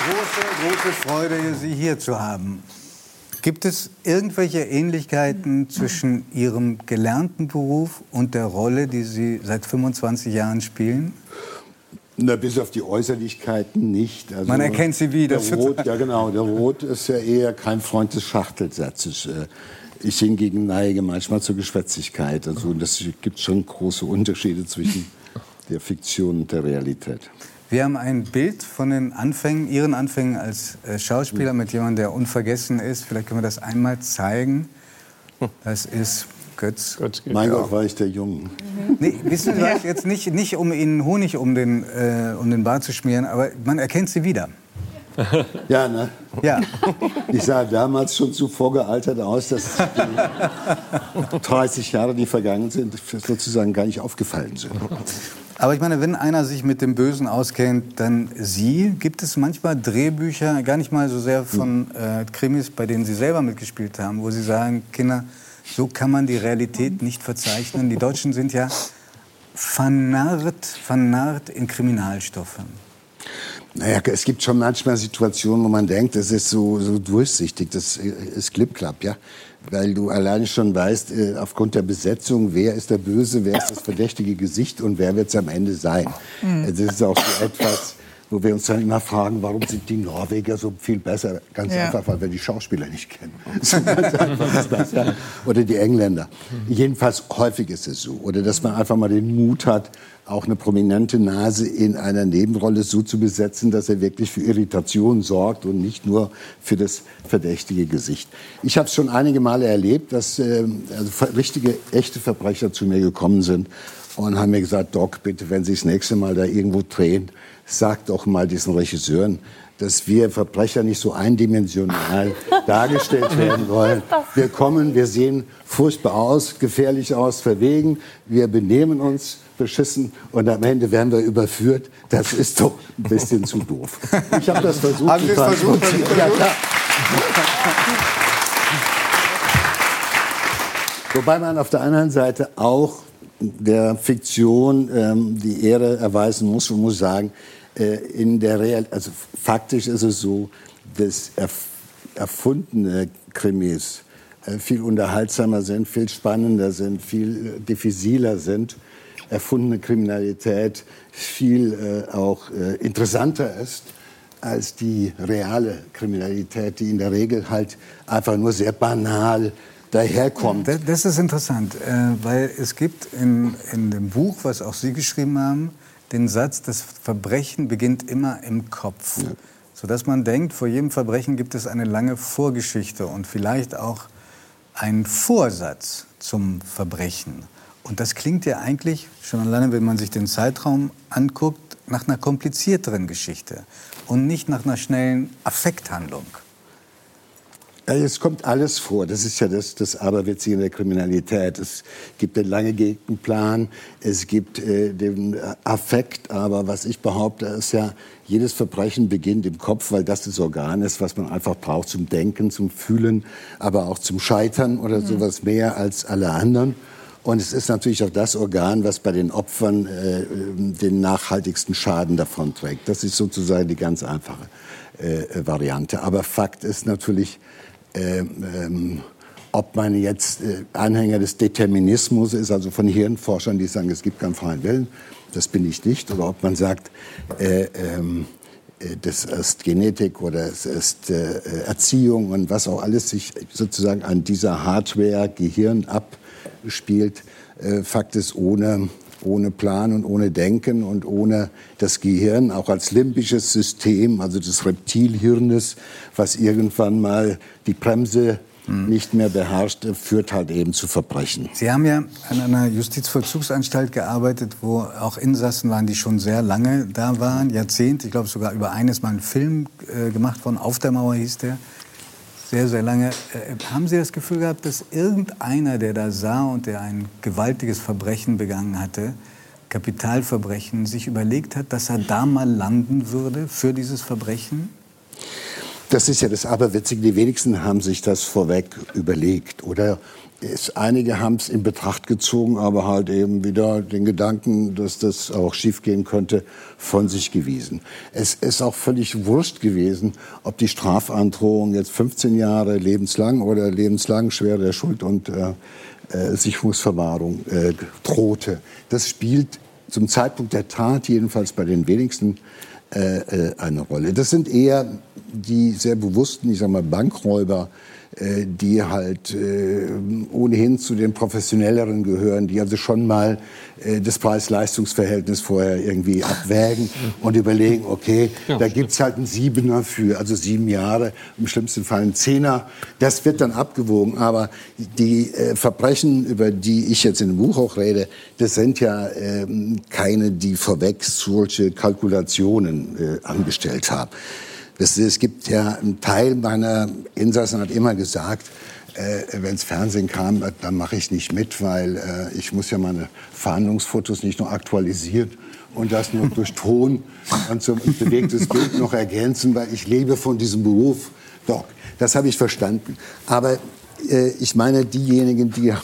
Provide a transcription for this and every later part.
große, große Freude, Sie hier zu haben. Gibt es irgendwelche Ähnlichkeiten zwischen Ihrem gelernten Beruf und der Rolle, die Sie seit 25 Jahren spielen? Na, bis auf die Äußerlichkeiten nicht. Also Man erkennt sie wieder. Der Rot, ja genau, der Rot ist ja eher kein Freund des Schachtelsatzes. Äh, ich hingegen neige manchmal zur Geschwätzigkeit. Also das gibt schon große Unterschiede zwischen der Fiktion und der Realität. Wir haben ein Bild von den Anfängen, Ihren Anfängen als äh, Schauspieler mit jemandem, der unvergessen ist. Vielleicht können wir das einmal zeigen. Das ist Götz. Götz mein Gott, war ich der Junge. Nee, wissen Sie was, jetzt nicht, nicht um Ihnen Honig um den, äh, um den Bart zu schmieren, aber man erkennt Sie wieder. Ja, ne? Ja. Ich sah damals schon zu vorgealtert aus, dass die 30 Jahre, die vergangen sind, sozusagen gar nicht aufgefallen sind. Aber ich meine, wenn einer sich mit dem Bösen auskennt, dann Sie. Gibt es manchmal Drehbücher, gar nicht mal so sehr von äh, Krimis, bei denen Sie selber mitgespielt haben, wo Sie sagen, Kinder, so kann man die Realität nicht verzeichnen. Die Deutschen sind ja vernarrt, vernarrt in Kriminalstoffen. Naja, es gibt schon manchmal Situationen, wo man denkt, das ist so, so durchsichtig, das ist Clip-Clap, ja weil du alleine schon weißt, äh, aufgrund der Besetzung, wer ist der Böse, wer ist das verdächtige Gesicht und wer wird es am Ende sein. Mhm. Das ist auch so etwas, wo wir uns dann immer fragen, warum sind die Norweger so viel besser? Ganz ja. einfach, weil wir die Schauspieler nicht kennen. Oder die Engländer. Jedenfalls häufig ist es so. Oder dass man einfach mal den Mut hat, auch eine prominente Nase in einer Nebenrolle so zu besetzen, dass er wirklich für Irritation sorgt und nicht nur für das verdächtige Gesicht. Ich habe es schon einige Male erlebt, dass äh, also richtige, echte Verbrecher zu mir gekommen sind und haben mir gesagt, Doc, bitte, wenn Sie das nächste Mal da irgendwo drehen, sag doch mal diesen Regisseuren, dass wir Verbrecher nicht so eindimensional dargestellt werden wollen. Wir kommen, wir sehen furchtbar aus, gefährlich aus, verwegen, wir benehmen uns beschissen und am Ende werden wir überführt. Das ist doch ein bisschen zu doof. Ich habe das versucht. Haben Sie es versucht? Ja, klar. Wobei man auf der anderen Seite auch der Fiktion ähm, die Ehre erweisen muss und muss sagen, in der Real, also faktisch ist es so, dass erf erfundene Krimis äh, viel unterhaltsamer sind, viel spannender sind, viel äh, diffiziler sind erfundene Kriminalität viel äh, auch äh, interessanter ist als die reale Kriminalität, die in der Regel halt einfach nur sehr banal daherkommt. Das, das ist interessant, äh, weil es gibt in, in dem Buch, was auch Sie geschrieben haben, den Satz, das Verbrechen beginnt immer im Kopf. Ja. Sodass man denkt, vor jedem Verbrechen gibt es eine lange Vorgeschichte und vielleicht auch einen Vorsatz zum Verbrechen. Und das klingt ja eigentlich, schon alleine, wenn man sich den Zeitraum anguckt, nach einer komplizierteren Geschichte und nicht nach einer schnellen Affekthandlung. Es kommt alles vor. Das ist ja das, das Aberwitzige in der Kriminalität. Es gibt den lange gehegten Plan, es gibt äh, den Affekt, aber was ich behaupte, ist ja, jedes Verbrechen beginnt im Kopf, weil das das Organ ist, was man einfach braucht zum Denken, zum Fühlen, aber auch zum Scheitern oder mhm. sowas mehr als alle anderen. Und es ist natürlich auch das Organ, was bei den Opfern äh, den nachhaltigsten Schaden davonträgt. Das ist sozusagen die ganz einfache äh, Variante. Aber Fakt ist natürlich, ähm, ob man jetzt äh, Anhänger des Determinismus ist, also von Hirnforschern, die sagen, es gibt keinen freien Willen, das bin ich nicht, oder ob man sagt, äh, ähm, äh, das ist Genetik oder es ist Erziehung und was auch alles sich sozusagen an dieser Hardware Gehirn ab spielt. Äh, Fakt ist, ohne, ohne Plan und ohne Denken und ohne das Gehirn, auch als limbisches System, also des Reptilhirnes, was irgendwann mal die Bremse hm. nicht mehr beherrscht, führt halt eben zu Verbrechen. Sie haben ja an einer Justizvollzugsanstalt gearbeitet, wo auch Insassen waren, die schon sehr lange da waren, Jahrzehnte. Ich glaube sogar über eines Mal einen Film äh, gemacht von Auf der Mauer hieß der sehr, sehr lange. Äh, haben Sie das Gefühl gehabt, dass irgendeiner, der da sah und der ein gewaltiges Verbrechen begangen hatte, Kapitalverbrechen, sich überlegt hat, dass er da mal landen würde für dieses Verbrechen? Das ist ja das Aberwitzige. Die wenigsten haben sich das vorweg überlegt. Oder es, einige haben es in Betracht gezogen, aber halt eben wieder den Gedanken, dass das auch schiefgehen könnte, von sich gewiesen. Es ist auch völlig wurscht gewesen, ob die Strafandrohung jetzt 15 Jahre lebenslang oder lebenslang schwere Schuld und äh, äh, Sicherungsverwahrung äh, drohte. Das spielt zum Zeitpunkt der Tat jedenfalls bei den wenigsten eine Rolle. Das sind eher die sehr bewussten, ich sag mal, Bankräuber, äh, die halt äh, ohnehin zu den professionelleren gehören, die also schon mal äh, das Preis-Leistungs-Verhältnis vorher irgendwie abwägen und überlegen, okay, ja, da gibt's halt einen Siebener für, also sieben Jahre, im schlimmsten Fall einen Zehner. Das wird dann abgewogen. Aber die äh, Verbrechen, über die ich jetzt in dem Buch auch rede, das sind ja ähm, keine, die vorweg solche Kalkulationen äh, angestellt haben. Es gibt ja einen Teil meiner Insassen hat immer gesagt, äh, wenn es Fernsehen kam, dann mache ich nicht mit, weil äh, ich muss ja meine Verhandlungsfotos nicht nur aktualisieren und das nur durch Ton und so ein bewegtes Bild noch ergänzen, weil ich lebe von diesem Beruf. Doch, das habe ich verstanden. Aber äh, ich meine diejenigen, die,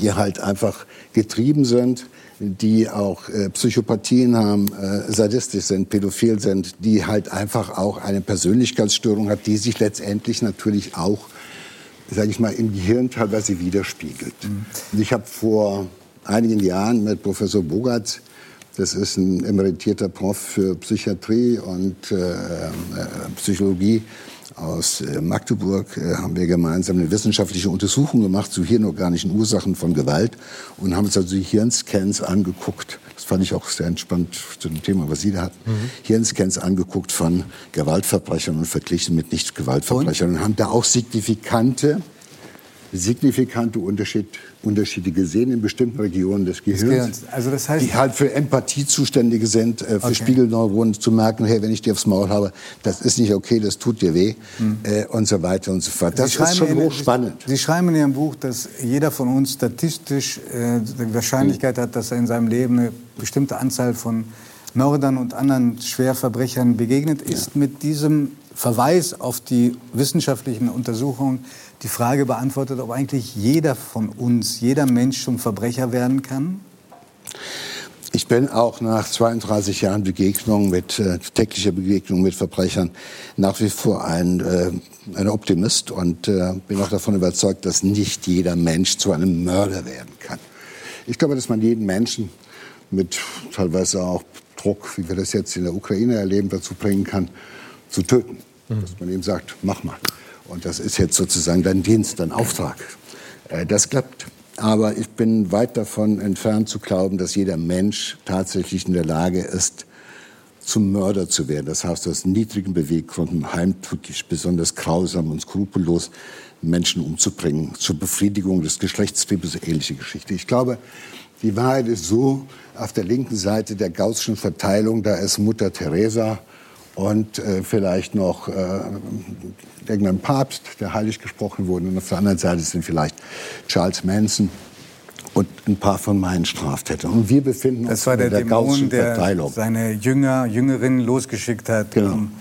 die halt einfach getrieben sind, die auch äh, Psychopathien haben, äh, sadistisch sind, pädophil sind, die halt einfach auch eine Persönlichkeitsstörung hat, die sich letztendlich natürlich auch, sage ich mal, im Gehirn teilweise widerspiegelt. Mhm. Ich habe vor einigen Jahren mit Professor Bogarts das ist ein emeritierter Prof für Psychiatrie und äh, äh Psychologie aus äh, Magdeburg äh, haben wir gemeinsam eine wissenschaftliche Untersuchung gemacht zu hirnorganischen Ursachen von Gewalt und haben uns also die Hirnscans angeguckt. Das fand ich auch sehr entspannt zu dem Thema, was Sie da hatten. Mhm. Hirnscans angeguckt von Gewaltverbrechern und verglichen mit Nicht-Gewaltverbrechern und? und haben da auch signifikante signifikante Unterschied, Unterschiede gesehen in bestimmten Regionen des Gehirns, also das heißt, die halt für Empathie zuständige sind, äh, für okay. Spiegelneuronen zu merken, hey, wenn ich dir aufs Maul habe, das ist nicht okay, das tut dir weh hm. äh, und so weiter und so fort. Das ist schon hochspannend. Sie, Sie schreiben in Ihrem Buch, dass jeder von uns statistisch äh, die Wahrscheinlichkeit hm. hat, dass er in seinem Leben eine bestimmte Anzahl von Mördern und anderen Schwerverbrechern begegnet ist. Ja. Mit diesem Verweis auf die wissenschaftlichen Untersuchungen die Frage beantwortet, ob eigentlich jeder von uns, jeder Mensch zum Verbrecher werden kann? Ich bin auch nach 32 Jahren Begegnung mit äh, täglicher Begegnung mit Verbrechern nach wie vor ein, äh, ein Optimist und äh, bin auch davon überzeugt, dass nicht jeder Mensch zu einem Mörder werden kann. Ich glaube, dass man jeden Menschen mit teilweise auch Druck, wie wir das jetzt in der Ukraine erleben, dazu bringen kann, zu töten. Mhm. Dass man ihm sagt, mach mal. Und das ist jetzt sozusagen dein Dienst, dein Auftrag. Äh, das klappt. Aber ich bin weit davon entfernt zu glauben, dass jeder Mensch tatsächlich in der Lage ist, zum Mörder zu werden. Das heißt, aus niedrigen Beweggründen heimtückisch, besonders grausam und skrupellos Menschen umzubringen, zur Befriedigung des Geschlechtstriebes, ähnliche Geschichte. Ich glaube, die Wahrheit ist so, auf der linken Seite der gaußschen Verteilung, da ist Mutter Teresa und äh, vielleicht noch äh, irgendein Papst, der heilig gesprochen wurde. Und auf der anderen Seite sind vielleicht Charles Manson und ein paar von meinen Straftätern. Und wir befinden das uns in der, der Dämon, der seine Jünger, Jüngerinnen losgeschickt hat, genau. um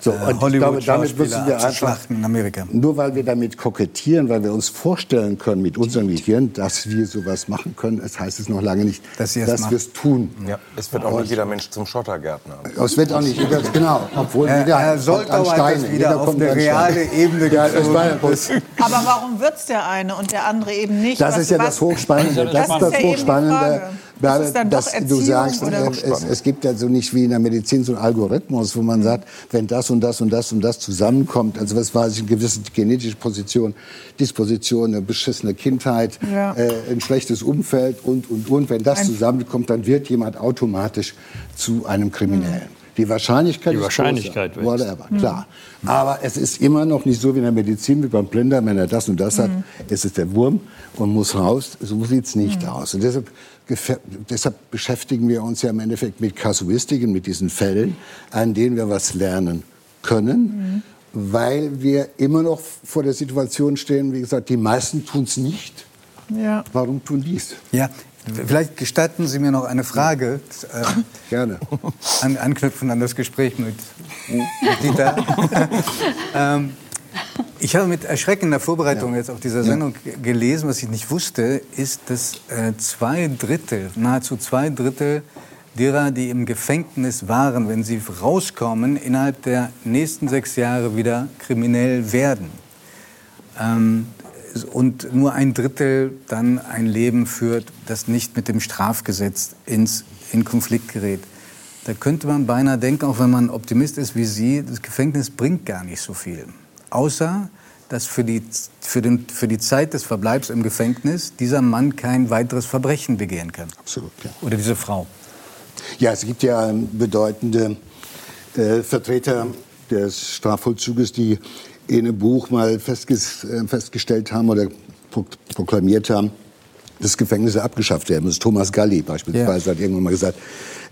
so, äh, und ich glaube, damit müssen wir einfach, in Amerika. nur weil wir damit kokettieren, weil wir uns vorstellen können mit unserem Gehirn, dass wir sowas machen können, das heißt es noch lange nicht, dass, dass wir es tun. Ja, es wird auch und nicht jeder Mensch zum Schottergärtner. Es wird auch nicht, ganz genau, obwohl äh, jeder Herr Soltau hat das wieder auf eine reale Ebene ja, Aber warum wird es der eine und der andere eben nicht? Das was, ist ja das Hochspannende. Das, das ist das Hochspannende. Das ist dann dass du sagst, es, es, gibt ja so nicht wie in der Medizin so einen Algorithmus, wo man mhm. sagt, wenn das und das und das und das zusammenkommt, also was weiß ich, eine gewisse genetische Position, Disposition, eine beschissene Kindheit, ja. äh, ein schlechtes Umfeld und, und, und, wenn das zusammenkommt, dann wird jemand automatisch zu einem Kriminellen. Mhm. Die Wahrscheinlichkeit, die Wahrscheinlichkeit ist größer, whatever, mhm. klar. Aber es ist immer noch nicht so wie in der Medizin, wie beim Blinder, wenn er das und das mhm. hat, ist es der Wurm und muss raus. So sieht es nicht mhm. aus. Und deshalb deshalb beschäftigen wir uns ja im Endeffekt mit Kasuistiken, mit diesen Fällen, an denen wir was lernen können, mhm. weil wir immer noch vor der Situation stehen, wie gesagt, die meisten tun es nicht. Ja. Warum tun die es? Ja, vielleicht gestatten Sie mir noch eine Frage. Äh, Gerne. An, anknüpfen an das Gespräch mit Dieter. ähm, ich habe mit erschreckender Vorbereitung ja. jetzt auf dieser Sendung ja. gelesen, was ich nicht wusste, ist, dass äh, zwei Drittel, nahezu zwei Drittel derer, die im Gefängnis waren, wenn sie rauskommen, innerhalb der nächsten sechs Jahre wieder kriminell werden. Ähm, und nur ein Drittel dann ein Leben führt, das nicht mit dem Strafgesetz ins, in Konflikt gerät. Da könnte man beinahe denken, auch wenn man Optimist ist wie Sie, das Gefängnis bringt gar nicht so viel. Außer, dass für die, für, den, für die Zeit des Verbleibs im Gefängnis dieser Mann kein weiteres Verbrechen begehen kann. Absolut, ja. Oder diese Frau. Ja, es gibt ja bedeutende äh, Vertreter des Strafvollzuges, die in einem Buch mal äh, festgestellt haben oder pro proklamiert haben, dass Gefängnisse abgeschafft werden. Ist Thomas Galli beispielsweise ja. hat irgendwann mal gesagt,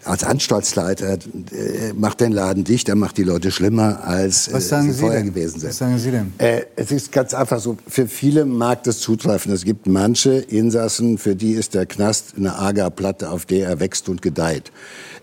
als Anstaltsleiter äh, macht den Laden dicht, er macht die Leute schlimmer, als Was sagen sie vorher denn? gewesen sind. Was sagen Sie denn? Äh, es ist ganz einfach so, für viele mag das zutreffen. Es gibt manche Insassen, für die ist der Knast eine Agerplatte, auf der er wächst und gedeiht.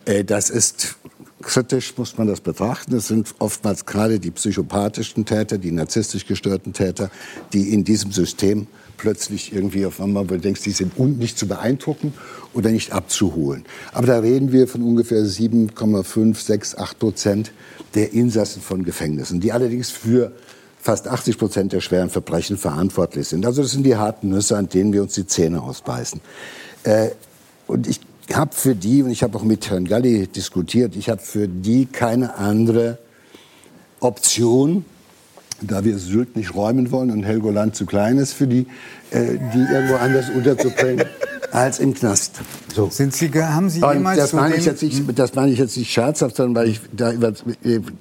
Äh, das ist kritisch muss man das betrachten. Es sind oftmals gerade die psychopathischen Täter, die narzisstisch gestörten Täter, die in diesem System plötzlich irgendwie auf einmal, wo du denkst, die sind nicht zu beeindrucken oder nicht abzuholen. Aber da reden wir von ungefähr 7,5, 6, 8 Prozent der Insassen von Gefängnissen, die allerdings für fast 80 Prozent der schweren Verbrechen verantwortlich sind. Also das sind die harten Nüsse, an denen wir uns die Zähne ausbeißen. Äh, und ich habe für die, und ich habe auch mit Herrn Galli diskutiert, ich habe für die keine andere Option, da wir Sylt nicht räumen wollen und Helgoland zu klein ist für die, äh, die irgendwo anders unterzubringen, als im Knast. So. Sind Sie, haben Sie jemals das meine, ich jetzt nicht, das meine ich jetzt nicht scherzhaft, sondern weil ich da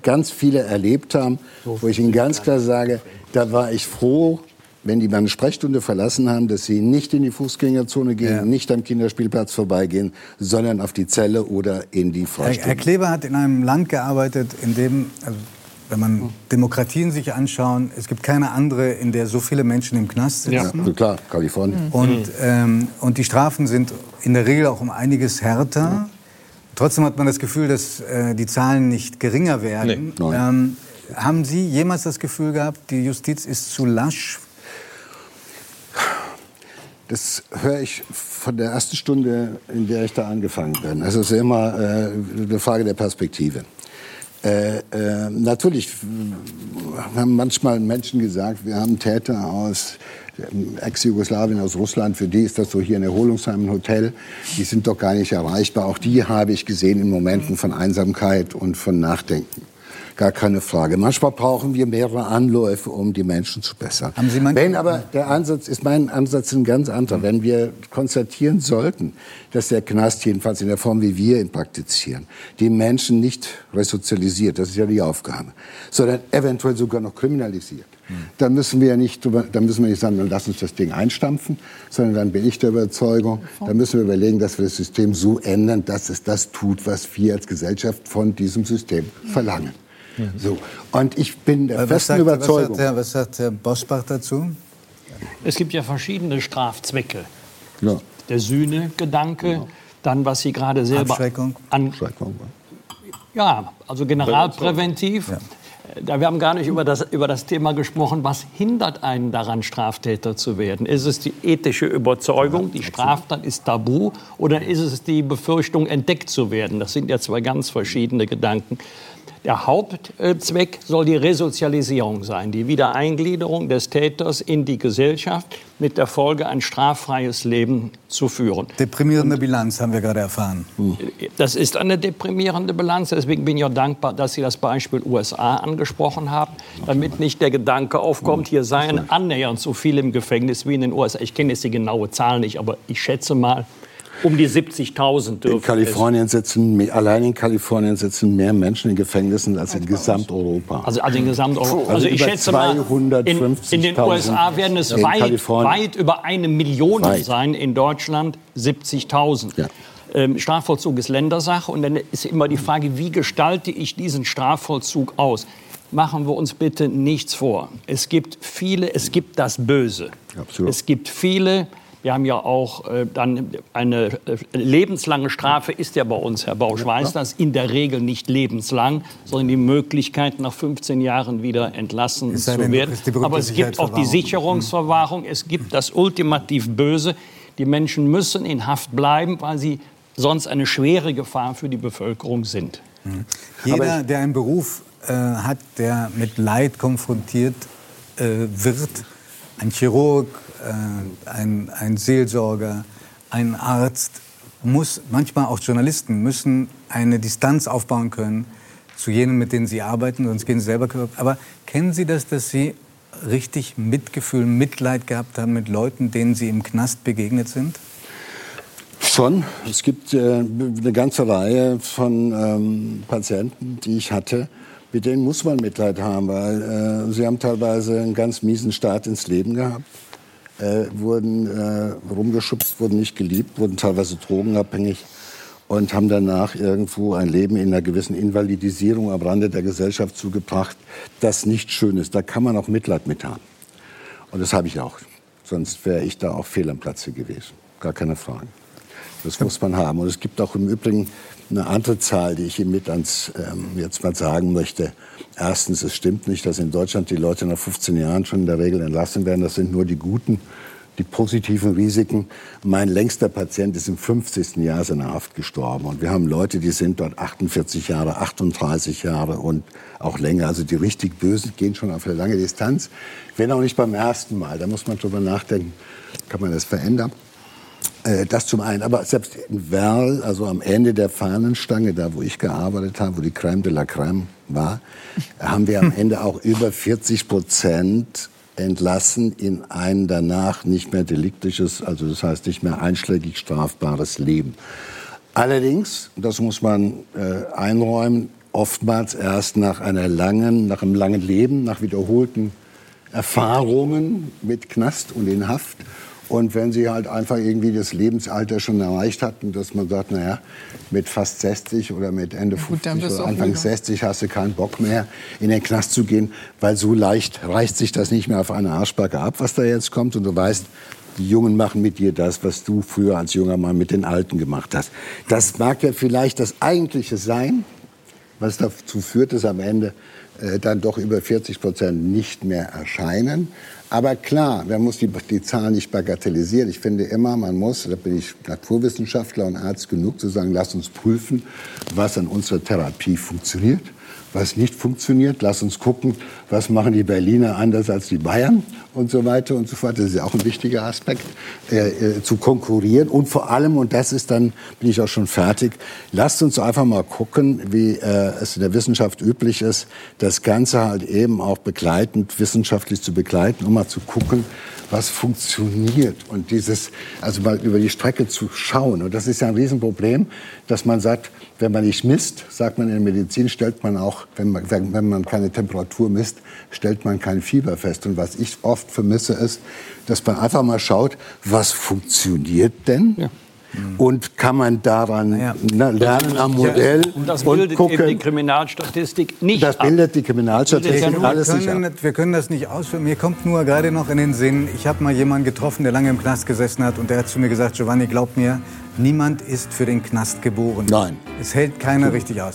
ganz viele erlebt habe, wo ich Ihnen ganz klar sage, da war ich froh, wenn die meine Sprechstunde verlassen haben, dass sie nicht in die Fußgängerzone gehen, ja. nicht am Kinderspielplatz vorbeigehen, sondern auf die Zelle oder in die Freistunde. Herr, Herr Kleber hat in einem Land gearbeitet, in dem also wenn man Demokratien sich anschauen, es gibt keine andere, in der so viele Menschen im Knast sitzen. Ja, klar, Kalifornien. Und, ähm, und die Strafen sind in der Regel auch um einiges härter. Ja. Trotzdem hat man das Gefühl, dass äh, die Zahlen nicht geringer werden. Nee. Ähm, haben Sie jemals das Gefühl gehabt, die Justiz ist zu lasch? Das höre ich von der ersten Stunde, in der ich da angefangen bin. Es ist immer äh, eine Frage der Perspektive. Äh, äh, natürlich haben manchmal Menschen gesagt, wir haben Täter aus Ex-Jugoslawien, aus Russland, für die ist das so hier ein Erholungsheim, ein Hotel, die sind doch gar nicht erreichbar. Auch die habe ich gesehen in Momenten von Einsamkeit und von Nachdenken. Gar keine Frage. Manchmal brauchen wir mehrere Anläufe, um die Menschen zu bessern. Haben Sie Wenn aber der Ansatz ist mein Ansatz ein ganz anderer. Wenn wir konstatieren sollten, dass der Knast jedenfalls in der Form, wie wir ihn praktizieren, die Menschen nicht resozialisiert, das ist ja die Aufgabe, sondern eventuell sogar noch kriminalisiert, dann müssen wir ja nicht, dann müssen wir nicht sagen, dann lass uns das Ding einstampfen, sondern dann bin ich der Überzeugung, dann müssen wir überlegen, dass wir das System so ändern, dass es das tut, was wir als Gesellschaft von diesem System verlangen. So. Und ich bin der was festen sagt, Überzeugung. Was sagt, Herr, was sagt Herr Bosbach dazu? Es gibt ja verschiedene Strafzwecke. Ja. Der Sühnegedanke, ja. dann was Sie gerade selber Abschreckung. an Abschreckung. Ja, also generalpräventiv. Ja. Da, wir haben gar nicht über das, über das Thema gesprochen, was hindert einen daran, Straftäter zu werden. Ist es die ethische Überzeugung, die Straftat ist tabu, oder ist es die Befürchtung, entdeckt zu werden? Das sind ja zwei ganz verschiedene Gedanken. Der Hauptzweck soll die Resozialisierung sein, die Wiedereingliederung des Täters in die Gesellschaft mit der Folge, ein straffreies Leben zu führen. Deprimierende Bilanz haben wir gerade erfahren. Das ist eine deprimierende Bilanz. Deswegen bin ich auch dankbar, dass Sie das Beispiel USA angesprochen haben, damit nicht der Gedanke aufkommt, hier seien annähernd so viele im Gefängnis wie in den USA. Ich kenne jetzt die genaue Zahl nicht, aber ich schätze mal, um die 70.000 dürfen. In Kalifornien sitzen, allein in Kalifornien sitzen mehr Menschen in Gefängnissen als in Gesamteuropa. Also, also in Gesamteuropa. Also, also ich schätze mal, in, in den USA werden es weit, weit, über eine Million weit. sein, in Deutschland 70.000. Ja. Ähm, Strafvollzug ist Ländersache und dann ist immer die Frage, wie gestalte ich diesen Strafvollzug aus? Machen wir uns bitte nichts vor. Es gibt viele, es gibt das Böse. Absolut. Es gibt viele Wir haben ja auch äh, dann eine äh, lebenslange Strafe ist ja bei uns, Herr Bausch weiß das, in der Regel nicht lebenslang, sondern die Möglichkeit, nach 15 Jahren wieder entlassen zu werden. Aber es gibt auch die. Sicherungsverwahrung, es gibt das ultimativ Böse. Die Menschen müssen in Haft bleiben, weil sie sonst eine schwere Gefahr für die Bevölkerung sind. Jeder, der einen Beruf äh, hat, der mit Leid konfrontiert äh, wird, ein Chirurg, äh, ein, ein Seelsorger, ein Arzt, muss, manchmal auch Journalisten, müssen eine Distanz aufbauen können zu jenen, mit denen sie arbeiten, sonst gehen sie selber kaputt. Aber kennen Sie das, dass Sie richtig Mitgefühl, Mitleid gehabt haben mit Leuten, denen Sie im Knast begegnet sind? Schon. Es gibt äh, eine ganze Reihe von ähm, Patienten, die ich hatte, mit denen muss man Mitleid haben, weil äh, sie haben teilweise einen ganz miesen Start ins Leben gehabt, äh, wurden äh, rumgeschubst, wurden nicht geliebt, wurden teilweise drogenabhängig und haben danach irgendwo ein Leben in einer gewissen Invalidisierung am Rande der Gesellschaft zugebracht, das nicht schön ist. Da kann man auch Mitleid mit haben. Und das habe ich auch. Sonst wäre ich da auch fehl am Platze gewesen. Gar keine Frage. Das muss man haben. Und es gibt auch im Übrigen eine andere Zahl, die ich Ihnen mit ans ähm, jetzt mal sagen möchte. Erstens, es stimmt nicht, dass in Deutschland die Leute nach 15 Jahren schon in der Regel entlassen werden. Das sind nur die guten, die positiven Risiken. Mein längster Patient ist im 50. Jahr seiner Haft gestorben. Und wir haben Leute, die sind dort 48 Jahre, 38 Jahre und auch länger. Also die richtig Bösen gehen schon auf eine lange Distanz. Wenn auch nicht beim ersten Mal. Da muss man drüber nachdenken, kann man das verändern. Äh, Das zum einen. Aber selbst in Werl, also am Ende der Fahnenstange, da wo ich gearbeitet habe, wo die Crème de la Crème war, haben wir am Ende auch über 40 Prozent entlassen in ein danach nicht mehr deliktisches, also das heißt nicht mehr einschlägig strafbares Leben. Allerdings, das muss man äh, einräumen, oftmals erst nach einer langen, nach einem langen Leben, nach wiederholten Erfahrungen mit Knast und in Haft. Und wenn sie halt einfach irgendwie das Lebensalter schon erreicht hatten, dass man sagt, naja, mit fast 60 oder mit Ende gut, dann 50 bist du oder Anfang müde. 60 hast du keinen Bock mehr, in den Knast zu gehen, weil so leicht reißt sich das nicht mehr auf eine Arschbacke ab, was da jetzt kommt. Und du weißt, die Jungen machen mit dir das, was du früher als junger Mann mit den Alten gemacht hast. Das mag ja vielleicht das Eigentliche sein, was dazu führt, dass am Ende äh, dann doch über 40 Prozent nicht mehr erscheinen. Aber klar, man muss die, die Zahlen nicht bagatellisieren. Ich finde immer, man muss, da bin ich Naturwissenschaftler und Arzt genug, zu sagen, lass uns prüfen, was an unserer Therapie funktioniert, was nicht funktioniert. Lass uns gucken, was machen die Berliner anders als die Bayern und so weiter und so fort. Das ist ja auch ein wichtiger Aspekt, äh, äh, zu konkurrieren. Und vor allem, und das ist dann, bin ich auch schon fertig, lasst uns einfach mal gucken, wie äh, es in der Wissenschaft üblich ist, das Ganze halt eben auch begleitend, wissenschaftlich zu begleiten, um mal zu gucken, was funktioniert und dieses, also mal über die Strecke zu schauen. Und das ist ja ein Riesenproblem, dass man sagt, wenn man nicht misst, sagt man in der Medizin, stellt man auch, wenn man, wenn man keine Temperatur misst, stellt man kein Fieber fest. Und was ich oft vermisse, ist, dass man einfach mal schaut, was funktioniert denn? Und kann man daran Naja. na, lernen am Modell Und das und bildet eben die gucken. Kriminalstatistik nicht Das ab. bildet die Kriminalstatistik Bildet ja alles wir, nicht ab. können, das- wir können das nicht ausführen. Mir kommt nur gerade noch in den Sinn, ich habe mal jemanden getroffen, der lange im Knast gesessen hat und der hat zu mir gesagt, Giovanni, glaub mir, niemand ist für den Knast geboren. Nein. Es hält keiner richtig aus.